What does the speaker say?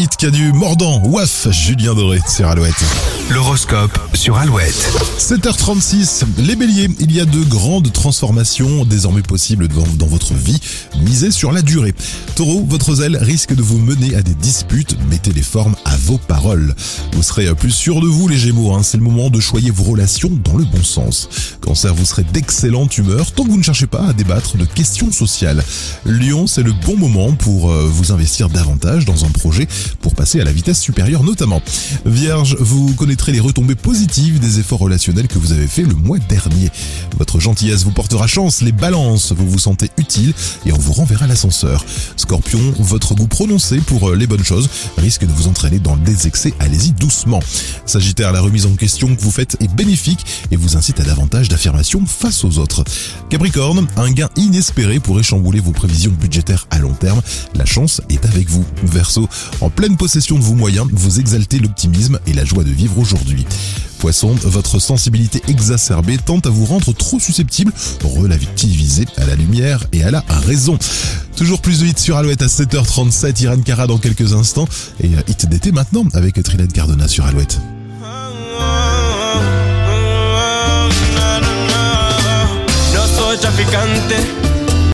y hit qui a du mordant. Waf, Julien Doré sur Alouette. L'horoscope sur Alouette. 7h36, les béliers, il y a de grandes transformations désormais possibles dans, dans votre vie. Misez sur la durée. Taureau, votre zèle risque de vous mener à des disputes. Mettez les formes à vos paroles. Vous serez plus sûr de vous, les gémeaux. hein. C'est le moment de choyer vos relations dans le bon sens. Cancer, vous serez d'excellente humeur tant que vous ne cherchez pas à débattre de questions sociales. Lion, c'est le bon moment pour euh, vous investir davantage dans un projet pour passer à la vitesse supérieure notamment. Vierge, vous connaîtrez les retombées positives des efforts relationnels que vous avez fait le mois dernier. Votre gentillesse vous portera chance, les balances, vous vous sentez utile et on vous renverra l'ascenseur. Scorpion, votre goût prononcé pour euh, les bonnes choses risque de vous entraîner dans des excès, allez-y doucement. Sagittaire, la remise en question que vous faites est bénéfique et vous incite à davantage d'affirmation face aux autres. Capricorne, un gain inespéré pourrait chambouler vos prévisions budgétaires à long terme. La chance est avec vous. Verseau, en pleine possession de vos moyens, vous exaltez l'optimisme et la joie de vivre aujourd'hui. Poisson, votre sensibilité exacerbée tente à vous rendre trop susceptible, relativisez à la lumière et à la raison. Toujours plus de hits sur Alouette à 7h37, Irene Cara dans quelques instants, et euh, hit d'été maintenant avec Trinette Cardona sur Alouette.